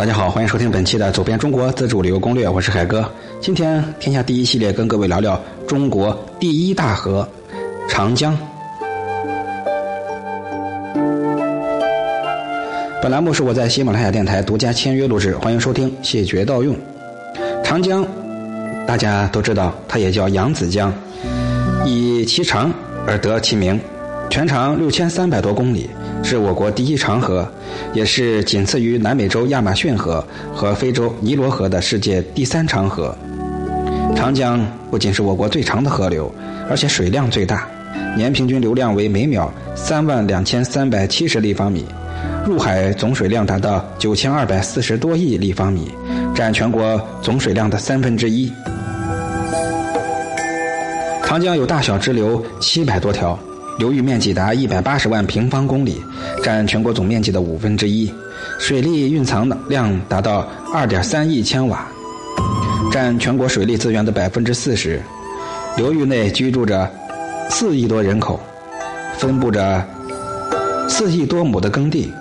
大家好，欢迎收听本期的《走遍中国自助旅游攻略》，我是海哥。今天天下第一系列跟各位聊聊中国第一大河——长江。本栏目是我在喜马拉雅电台独家签约录制，欢迎收听，谢绝盗用。长江，大家都知道，它也叫扬子江，以其长而得其名，全长六千三百多公里。是我国第一长河，也是仅次于南美洲亚马逊河和非洲尼罗河的世界第三长河。长江不仅是我国最长的河流，而且水量最大，年平均流量为每秒三万两千三百七十立方米，入海总水量达到九千二百四十多亿立方米，占全国总水量的三分之一。长江有大小支流七百多条。流域面积达一百八十万平方公里，占全国总面积的五分之一，水利蕴藏量达到二点三亿千瓦，占全国水利资源的百分之四十。流域内居住着四亿多人口，分布着四亿多亩的耕地，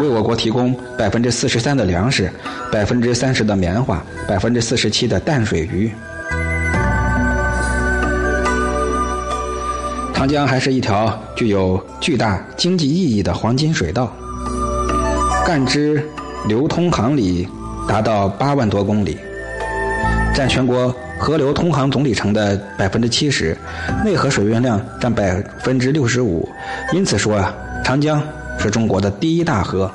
为我国提供百分之四十三的粮食，百分之三十的棉花，百分之四十七的淡水鱼。长江还是一条具有巨大经济意义的黄金水道，干支流通航里达到八万多公里，占全国河流通航总里程的百分之七十，内河水运量占百分之六十五。因此说啊，长江是中国的第一大河。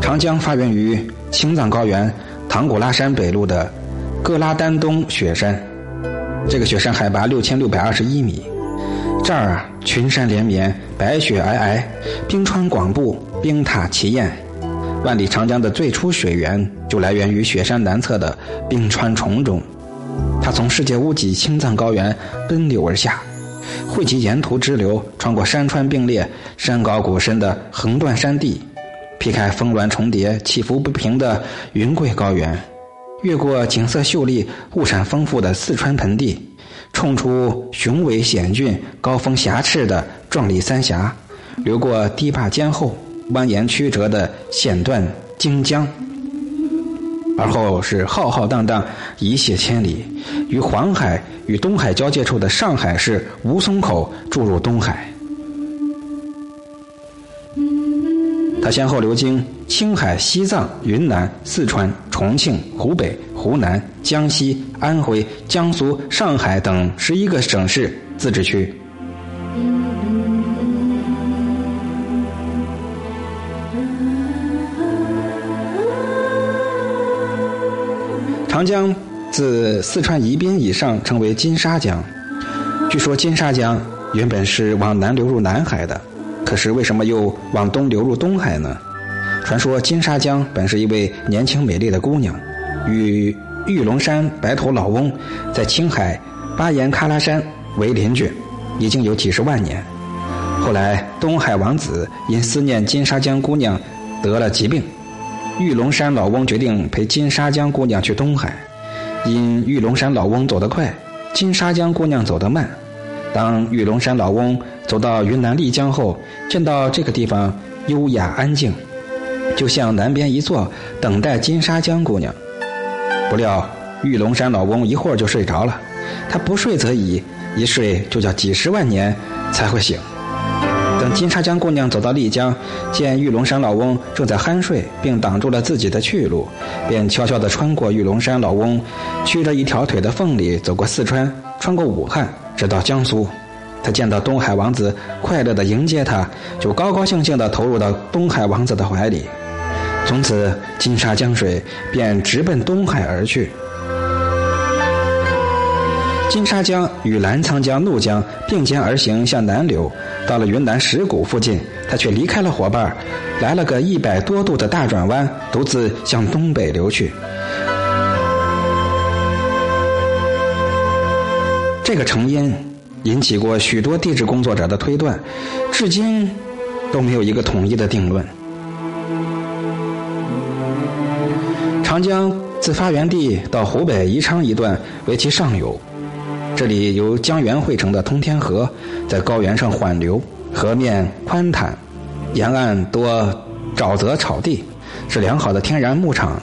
长江发源于青藏高原唐古拉山北麓的格拉丹东雪山。这个雪山海拔六千六百二十一米，这儿啊群山连绵，白雪皑皑，冰川广布，冰塔奇艳。万里长江的最初水源就来源于雪山南侧的冰川丛中，它从世界屋脊青藏高原奔流而下，汇集沿途支流，穿过山川并列、山高谷深的横断山地，劈开峰峦重叠、起伏不平的云贵高原。越过景色秀丽、物产丰富的四川盆地，冲出雄伟险峻、高峰峡斥的壮丽三峡，流过堤坝坚厚、蜿蜒曲折的险段荆江，而后是浩浩荡荡一泻千里，于黄海与东海交界处的上海市吴淞口注入东海。先后流经青海、西藏、云南、四川、重庆、湖北、湖南、江西、安徽、江苏、上海等十一个省市自治区。长江自四川宜宾以上称为金沙江。据说金沙江原本是往南流入南海的。可是为什么又往东流入东海呢？传说金沙江本是一位年轻美丽的姑娘，与玉龙山白头老翁在青海巴颜喀拉山为邻居，已经有几十万年。后来东海王子因思念金沙江姑娘得了疾病，玉龙山老翁决定陪金沙江姑娘去东海。因玉龙山老翁走得快，金沙江姑娘走得慢。当玉龙山老翁走到云南丽江后，见到这个地方优雅安静，就向南边一坐，等待金沙江姑娘。不料玉龙山老翁一会儿就睡着了，他不睡则已，一睡就叫几十万年才会醒。等金沙江姑娘走到丽江，见玉龙山老翁正在酣睡，并挡住了自己的去路，便悄悄地穿过玉龙山老翁屈着一条腿的缝里，走过四川，穿过武汉。直到江苏，他见到东海王子快乐地迎接他，就高高兴兴地投入到东海王子的怀里。从此，金沙江水便直奔东海而去。金沙江与澜沧江、怒江并肩而行，向南流。到了云南石鼓附近，他却离开了伙伴，来了个一百多度的大转弯，独自向东北流去。这个成因引起过许多地质工作者的推断，至今都没有一个统一的定论。长江自发源地到湖北宜昌一段为其上游，这里由江源汇成的通天河在高原上缓流，河面宽坦，沿岸多沼泽草地，是良好的天然牧场。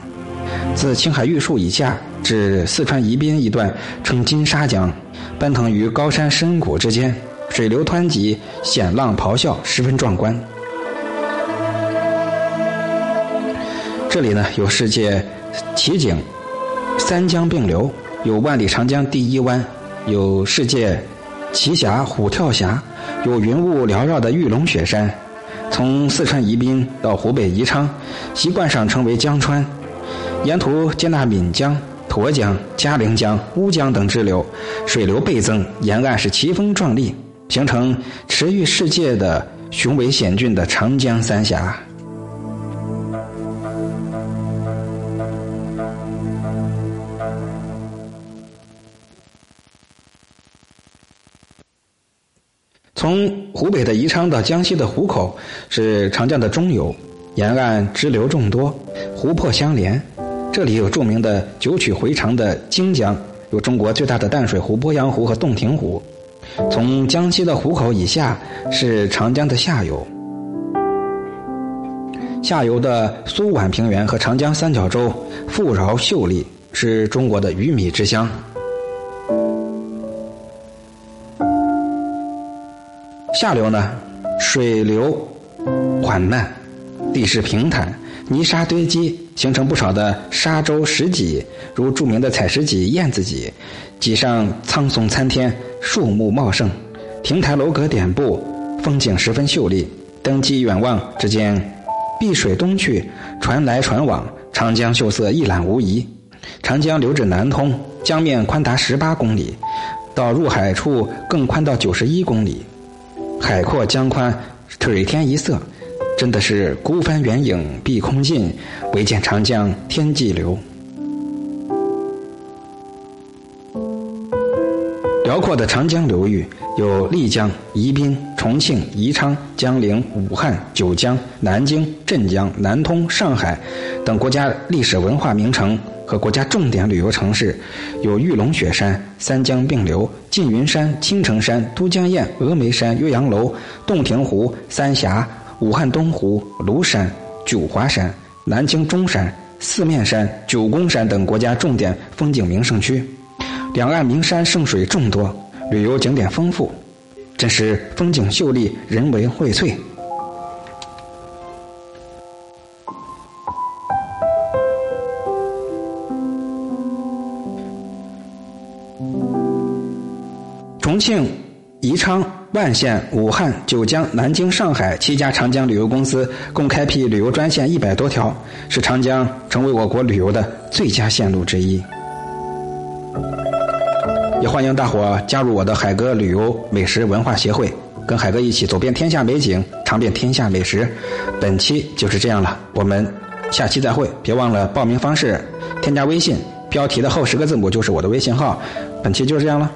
自青海玉树以下至四川宜宾一段，称金沙江，奔腾于高山深谷之间，水流湍急，险浪咆哮，十分壮观。这里呢有世界奇景，三江并流，有万里长江第一湾，有世界奇峡虎跳峡，有云雾缭绕的玉龙雪山。从四川宜宾到湖北宜昌，习惯上称为江川，沿途接纳岷江、沱江、嘉陵江、乌江等支流，水流倍增，沿岸是奇峰壮丽，形成驰誉世界的雄伟险峻的长江三峡。从湖北的宜昌到江西的湖口是长江的中游，沿岸支流众多，湖泊相连。这里有著名的九曲回肠的荆江，有中国最大的淡水湖鄱阳湖和洞庭湖。从江西的湖口以下是长江的下游，下游的苏皖平原和长江三角洲富饶秀丽，是中国的鱼米之乡。下流呢，水流缓慢，地势平坦，泥沙堆积，形成不少的沙洲石脊，如著名的采石脊、燕子脊。脊上苍松参天，树木茂盛，亭台楼阁点布，风景十分秀丽。登基远望，只见碧水东去，船来船往，长江秀色一览无遗。长江流至南通，江面宽达十八公里，到入海处更宽到九十一公里。海阔江宽，水天一色，真的是孤帆远影碧空尽，唯见长江天际流。辽阔的长江流域有丽江、宜宾、重庆、宜昌、江陵、武汉、九江、南京、镇江、南通、上海等国家历史文化名城。和国家重点旅游城市有玉龙雪山、三江并流、缙云山、青城山、都江堰、峨眉山、岳阳楼、洞庭湖、三峡、武汉东湖、庐山、九华山、南京中山、四面山、九宫山等国家重点风景名胜区，两岸名山胜水众多，旅游景点丰富，真是风景秀丽，人文荟萃。重庆、宜昌、万县、武汉、九江、南京、上海七家长江旅游公司共开辟旅游专线一百多条，使长江成为我国旅游的最佳线路之一。也欢迎大伙加入我的海哥旅游美食文化协会，跟海哥一起走遍天下美景，尝遍天下美食。本期就是这样了，我们下期再会。别忘了报名方式，添加微信，标题的后十个字母就是我的微信号。本期就是这样了。